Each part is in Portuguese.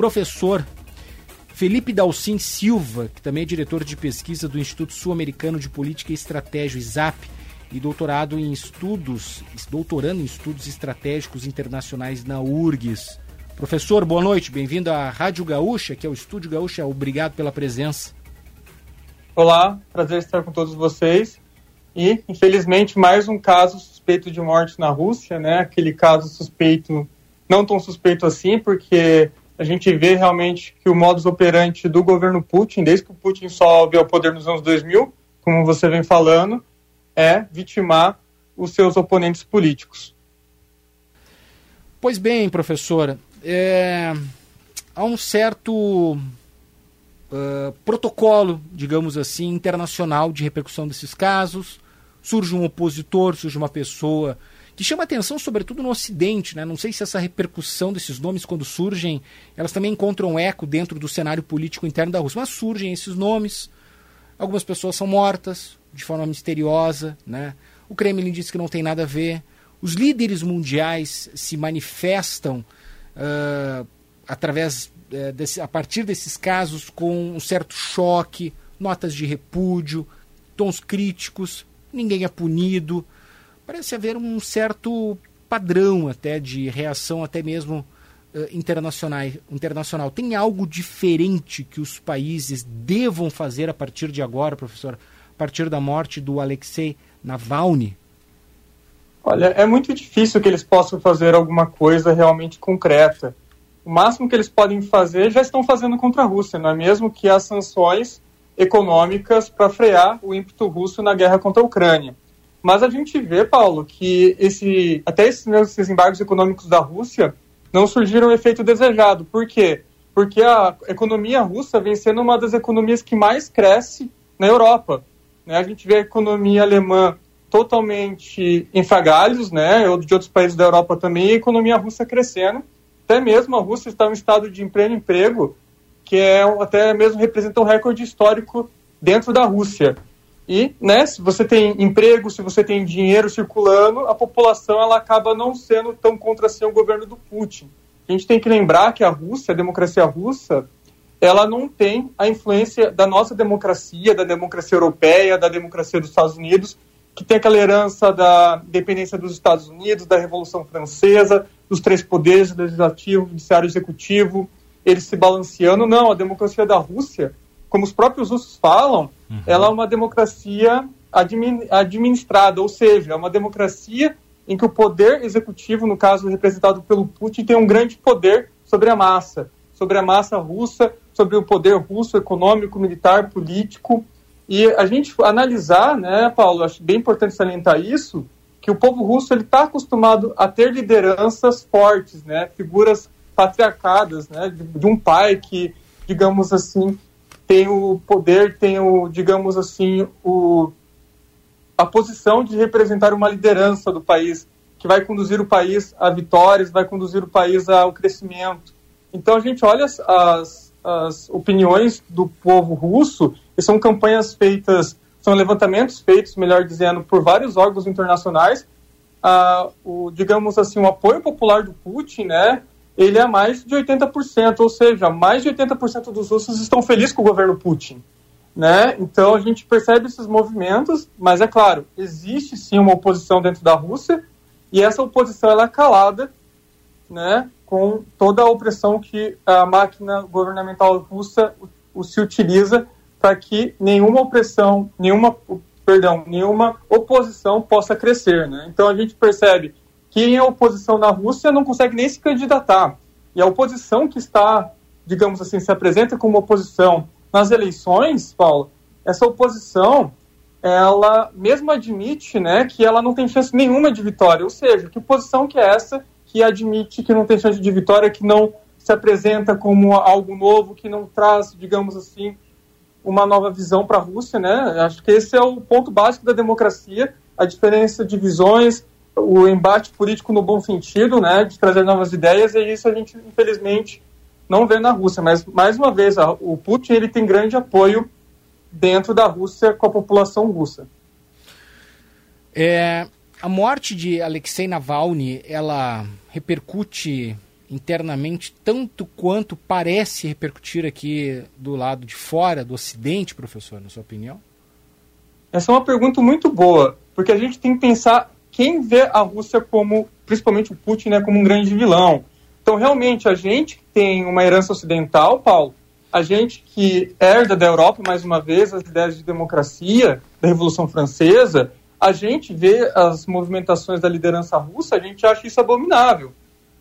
professor Felipe Dalcin Silva, que também é diretor de pesquisa do Instituto Sul-Americano de Política e Estratégia, ISAP, e doutorado em estudos, doutorando em estudos estratégicos internacionais na URGS. Professor, boa noite, bem-vindo à Rádio Gaúcha, que é o Estúdio Gaúcha, obrigado pela presença. Olá, prazer estar com todos vocês. E, infelizmente, mais um caso suspeito de morte na Rússia, né? Aquele caso suspeito, não tão suspeito assim, porque a gente vê realmente que o modus operandi do governo Putin, desde que o Putin sobe ao poder nos anos 2000, como você vem falando, é vitimar os seus oponentes políticos. Pois bem, professora, é, há um certo uh, protocolo, digamos assim, internacional de repercussão desses casos. Surge um opositor, surge uma pessoa que chama atenção, sobretudo no Ocidente. Né? Não sei se essa repercussão desses nomes, quando surgem, elas também encontram eco dentro do cenário político interno da Rússia. Mas surgem esses nomes, algumas pessoas são mortas, de forma misteriosa, né? O Kremlin diz que não tem nada a ver. Os líderes mundiais se manifestam uh, através uh, desse, a partir desses casos com um certo choque, notas de repúdio, tons críticos. Ninguém é punido. Parece haver um certo padrão até de reação, até mesmo uh, internacional. internacional. Tem algo diferente que os países devam fazer a partir de agora, professor? partir da morte do Alexei Navalny? Olha, é muito difícil que eles possam fazer alguma coisa realmente concreta. O máximo que eles podem fazer já estão fazendo contra a Rússia, não é mesmo? Que as sanções econômicas para frear o ímpeto russo na guerra contra a Ucrânia. Mas a gente vê, Paulo, que esse, até esses, embargos econômicos da Rússia não surgiram o efeito desejado. Por quê? Porque a economia russa vem sendo uma das economias que mais cresce na Europa. Né? A gente vê a economia alemã totalmente em fragalhos, né? ou de outros países da Europa também, e a economia russa crescendo. Até mesmo a Rússia está em um estado de emprego, emprego que é até mesmo representa um recorde histórico dentro da Rússia. E, né, se você tem emprego, se você tem dinheiro circulando, a população ela acaba não sendo tão contra assim, o governo do Putin. A gente tem que lembrar que a Rússia, a democracia russa, ela não tem a influência da nossa democracia, da democracia europeia, da democracia dos Estados Unidos, que tem aquela herança da dependência dos Estados Unidos, da Revolução Francesa, dos três poderes, legislativo, judiciário e executivo, eles se balanceando. Não, a democracia da Rússia, como os próprios russos falam, uhum. ela é uma democracia administrada, ou seja, é uma democracia em que o poder executivo, no caso representado pelo Putin, tem um grande poder sobre a massa, sobre a massa russa, sobre o poder russo econômico, militar, político. E a gente analisar, né, Paulo, acho bem importante salientar isso, que o povo russo ele está acostumado a ter lideranças fortes, né, figuras patriarcadas, né, de, de um pai que, digamos assim, tem o poder, tem o, digamos assim, o a posição de representar uma liderança do país que vai conduzir o país a vitórias, vai conduzir o país ao crescimento. Então a gente olha as, as as opiniões do povo russo, e são campanhas feitas, são levantamentos feitos, melhor dizendo, por vários órgãos internacionais. Ah, o, digamos assim, o apoio popular do Putin, né, ele é mais de 80%, ou seja, mais de 80% dos russos estão felizes com o governo Putin. Né? Então a gente percebe esses movimentos, mas é claro, existe sim uma oposição dentro da Rússia, e essa oposição ela é calada, né? com toda a opressão que a máquina governamental russa se utiliza para que nenhuma opressão, nenhuma, perdão, nenhuma oposição possa crescer, né? Então a gente percebe que em oposição na Rússia não consegue nem se candidatar. E a oposição que está, digamos assim, se apresenta como oposição nas eleições, Paulo, essa oposição, ela mesmo admite, né, que ela não tem chance nenhuma de vitória. Ou seja, que oposição que é essa que admite que não tem chance de vitória, que não se apresenta como algo novo, que não traz, digamos assim, uma nova visão para a Rússia, né? Acho que esse é o ponto básico da democracia, a diferença de visões, o embate político no bom sentido, né, de trazer novas ideias, e isso a gente infelizmente não vê na Rússia. Mas mais uma vez, o Putin ele tem grande apoio dentro da Rússia com a população russa. É, a morte de Alexei Navalny, ela repercute internamente tanto quanto parece repercutir aqui do lado de fora, do Ocidente, professor, na sua opinião? Essa é uma pergunta muito boa, porque a gente tem que pensar quem vê a Rússia como, principalmente o Putin, né, como um grande vilão. Então, realmente, a gente que tem uma herança ocidental, Paulo, a gente que herda da Europa, mais uma vez, as ideias de democracia, da Revolução Francesa, a gente vê as movimentações da liderança russa, a gente acha isso abominável.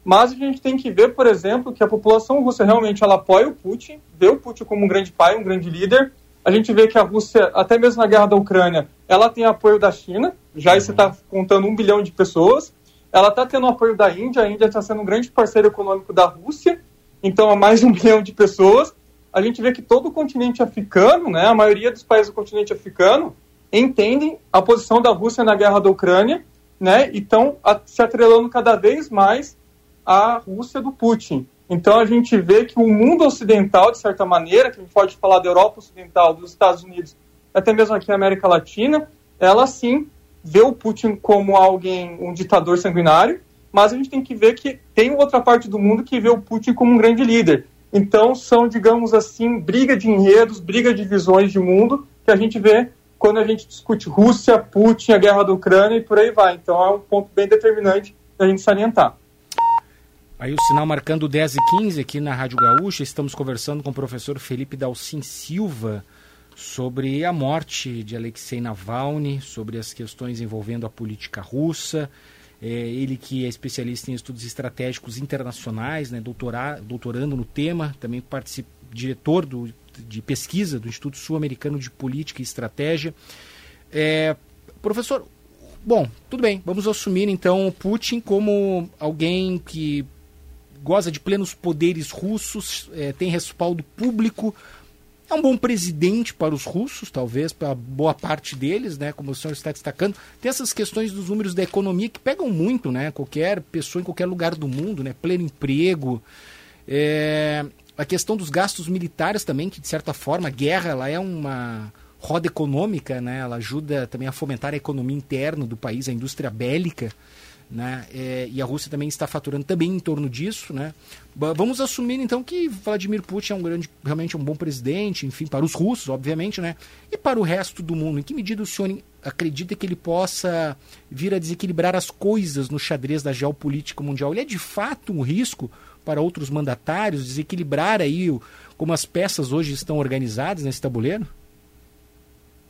Mas a gente tem que ver, por exemplo, que a população russa realmente ela apoia o Putin, vê o Putin como um grande pai, um grande líder. A gente vê que a Rússia, até mesmo na guerra da Ucrânia, ela tem apoio da China, já uhum. você está contando um bilhão de pessoas. Ela está tendo apoio da Índia, a Índia está sendo um grande parceiro econômico da Rússia, então há mais de um bilhão de pessoas. A gente vê que todo o continente africano, né, a maioria dos países do continente africano, entendem a posição da Rússia na guerra da Ucrânia, né, e estão se atrelando cada vez mais à Rússia do Putin. Então a gente vê que o mundo ocidental, de certa maneira, que a gente pode falar da Europa Ocidental, dos Estados Unidos, até mesmo aqui na América Latina, ela sim vê o Putin como alguém, um ditador sanguinário, mas a gente tem que ver que tem outra parte do mundo que vê o Putin como um grande líder. Então são, digamos assim, briga de enredos, briga de visões de mundo que a gente vê quando a gente discute Rússia, Putin, a guerra da Ucrânia e por aí vai. Então é um ponto bem determinante da gente salientar. Aí o sinal marcando 10 e 15 aqui na Rádio Gaúcha. Estamos conversando com o professor Felipe Dalcin Silva sobre a morte de Alexei Navalny, sobre as questões envolvendo a política russa. É, ele que é especialista em estudos estratégicos internacionais, né, doutora, doutorando no tema, também participa, diretor do, de pesquisa do Instituto Sul-Americano de Política e Estratégia. É, professor, bom, tudo bem, vamos assumir então Putin como alguém que goza de plenos poderes russos, é, tem respaldo público, é um bom presidente para os russos, talvez, para boa parte deles, né? Como o senhor está destacando. Tem essas questões dos números da economia que pegam muito, né? Qualquer pessoa em qualquer lugar do mundo, né? Pleno emprego. É... A questão dos gastos militares também, que de certa forma a guerra ela é uma roda econômica, né? Ela ajuda também a fomentar a economia interna do país, a indústria bélica. Né? É, e a Rússia também está faturando também em torno disso, né? Vamos assumir então que Vladimir Putin é um grande, realmente um bom presidente, enfim, para os russos, obviamente, né? E para o resto do mundo, em que medida o senhor acredita que ele possa vir a desequilibrar as coisas no xadrez da geopolítica mundial? Ele é de fato um risco para outros mandatários desequilibrar aí o, como as peças hoje estão organizadas nesse tabuleiro?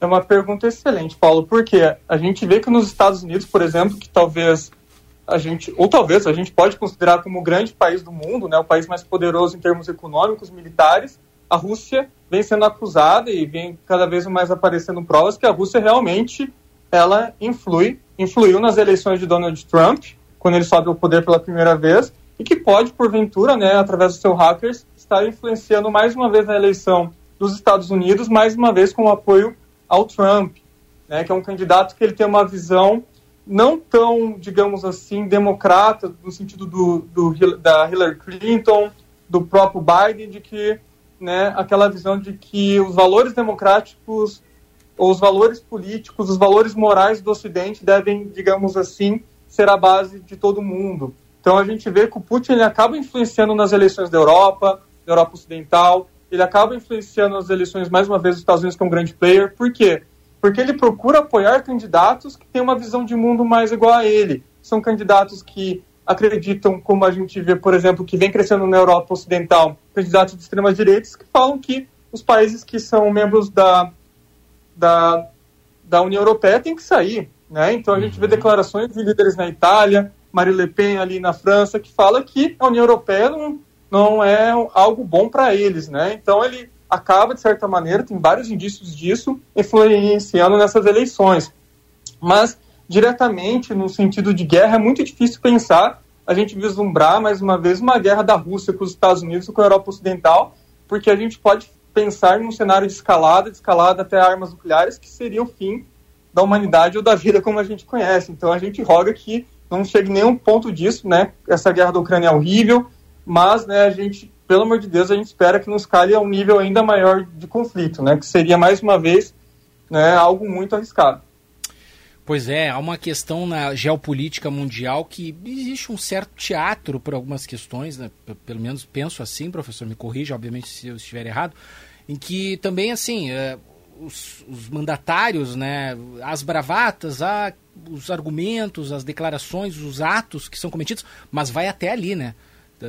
É uma pergunta excelente, Paulo, porque a gente vê que nos Estados Unidos, por exemplo, que talvez a gente, ou talvez a gente pode considerar como o grande país do mundo, né, o país mais poderoso em termos econômicos, militares, a Rússia vem sendo acusada e vem cada vez mais aparecendo provas que a Rússia realmente ela influi, influiu nas eleições de Donald Trump, quando ele sobe ao poder pela primeira vez, e que pode, porventura, né, através dos seus hackers, estar influenciando mais uma vez a eleição dos Estados Unidos, mais uma vez com apoio ao Trump, né, que é um candidato que ele tem uma visão não tão, digamos assim, democrata, no sentido do, do, da Hillary Clinton, do próprio Biden, de que né, aquela visão de que os valores democráticos, ou os valores políticos, os valores morais do Ocidente devem, digamos assim, ser a base de todo mundo. Então a gente vê que o Putin ele acaba influenciando nas eleições da Europa, da Europa Ocidental, ele acaba influenciando nas eleições, mais uma vez, dos Estados Unidos, que é um grande player. Por quê? Porque ele procura apoiar candidatos que têm uma visão de mundo mais igual a ele. São candidatos que acreditam, como a gente vê, por exemplo, que vem crescendo na Europa Ocidental, candidatos de extrema direita que falam que os países que são membros da, da, da União Europeia têm que sair. Né? Então a gente vê uhum. declarações de líderes na Itália, Marine Le Pen ali na França, que fala que a União Europeia não, não é algo bom para eles. Né? Então ele acaba, de certa maneira, tem vários indícios disso, influenciando nessas eleições. Mas, diretamente, no sentido de guerra, é muito difícil pensar a gente vislumbrar, mais uma vez, uma guerra da Rússia com os Estados Unidos ou com a Europa Ocidental, porque a gente pode pensar num cenário de escalada, de escalada até armas nucleares, que seria o fim da humanidade ou da vida como a gente conhece. Então, a gente roga que não chegue nenhum ponto disso, né? Essa guerra da Ucrânia é horrível, mas né, a gente pelo amor de Deus, a gente espera que não escale a um nível ainda maior de conflito, né? Que seria, mais uma vez, né, algo muito arriscado. Pois é, há uma questão na geopolítica mundial que existe um certo teatro por algumas questões, né? pelo menos penso assim, professor, me corrija, obviamente, se eu estiver errado, em que também, assim, é, os, os, mandatários, né, as bravatas, a, os argumentos, as declarações, os atos que são cometidos, mas vai até ali, né?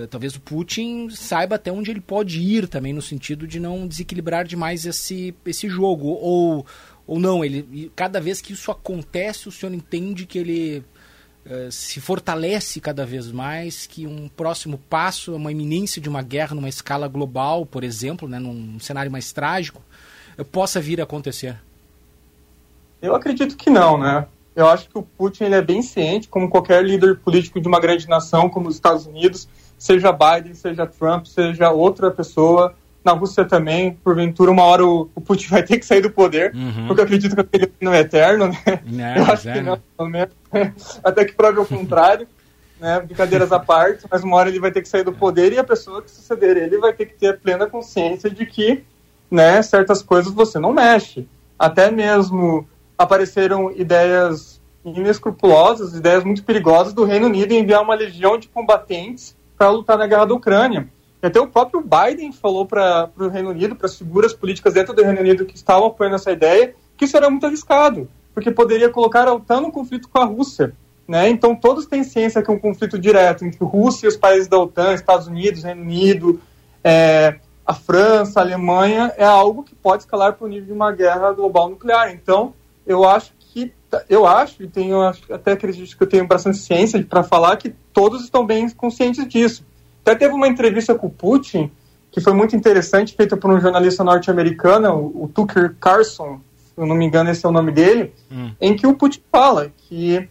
Talvez o Putin saiba até onde ele pode ir também, no sentido de não desequilibrar demais esse, esse jogo. Ou, ou não, ele cada vez que isso acontece, o senhor entende que ele uh, se fortalece cada vez mais, que um próximo passo é uma iminência de uma guerra numa escala global, por exemplo, né, num cenário mais trágico, uh, possa vir a acontecer? Eu acredito que não, né? Eu acho que o Putin ele é bem ciente, como qualquer líder político de uma grande nação como os Estados Unidos, seja Biden, seja Trump, seja outra pessoa, na Rússia também, porventura, uma hora o, o Putin vai ter que sair do poder, uhum. porque eu acredito que ele não é eterno, né? Não, eu acho é, que não, pelo menos, até que prove o contrário, né? Brincadeiras à parte, mas uma hora ele vai ter que sair do poder e a pessoa que suceder ele vai ter que ter plena consciência de que, né, certas coisas você não mexe. Até mesmo apareceram ideias inescrupulosas, ideias muito perigosas do Reino Unido em enviar uma legião de combatentes para lutar na guerra da Ucrânia. Até o próprio Biden falou para o Reino Unido, para as figuras políticas dentro do Reino Unido que estavam apoiando essa ideia, que isso era muito arriscado, porque poderia colocar a OTAN no conflito com a Rússia. Né? Então todos têm ciência que é um conflito direto entre Rússia e os países da OTAN, Estados Unidos, Reino Unido, é, a França, a Alemanha, é algo que pode escalar para o nível de uma guerra global nuclear. Então eu acho eu acho e tenho até acredito que eu tenho bastante ciência para falar que todos estão bem conscientes disso. Até teve uma entrevista com o Putin que foi muito interessante, feita por um jornalista norte-americano, o Tucker Carlson, se eu não me engano esse é o nome dele, hum. em que o Putin fala que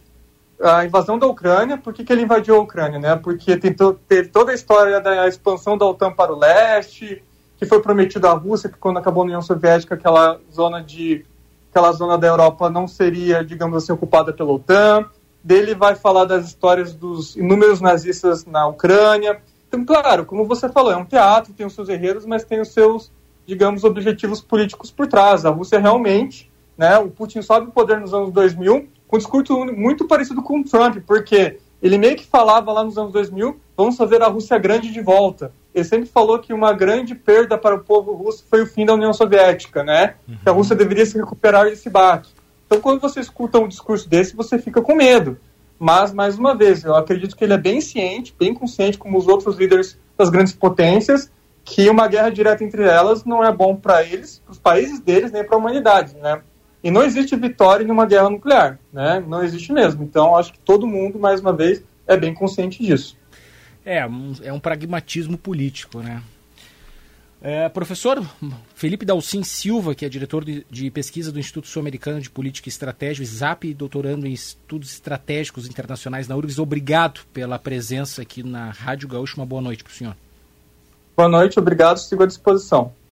a invasão da Ucrânia, por que, que ele invadiu a Ucrânia? Né? Porque tentou ter toda a história da expansão da OTAN para o leste, que foi prometido à Rússia, que quando acabou a União Soviética, aquela zona de aquela zona da Europa não seria, digamos assim, ocupada pela OTAN. Dele vai falar das histórias dos inúmeros nazistas na Ucrânia. Então, claro, como você falou, é um teatro, tem os seus herreiros, mas tem os seus, digamos, objetivos políticos por trás. A Rússia realmente, né, o Putin sobe o poder nos anos 2000 com um discurso muito parecido com o Trump, porque ele meio que falava lá nos anos 2000, vamos fazer a Rússia grande de volta. Ele sempre falou que uma grande perda para o povo russo foi o fim da União Soviética, né? Uhum. Que a Rússia deveria se recuperar desse baque. Então, quando você escuta um discurso desse, você fica com medo. Mas, mais uma vez, eu acredito que ele é bem ciente, bem consciente, como os outros líderes das grandes potências, que uma guerra direta entre elas não é bom para eles, para os países deles, nem para a humanidade, né? E não existe vitória em uma guerra nuclear, né? Não existe mesmo. Então, acho que todo mundo, mais uma vez, é bem consciente disso. É, é um pragmatismo político, né? É, professor Felipe Dalcin Silva, que é diretor de, de pesquisa do Instituto Sul-Americano de Política e Estratégia, e doutorando em estudos estratégicos internacionais na URGS, obrigado pela presença aqui na Rádio Gaúcho. Uma boa noite para o senhor. Boa noite, obrigado, sigo à disposição.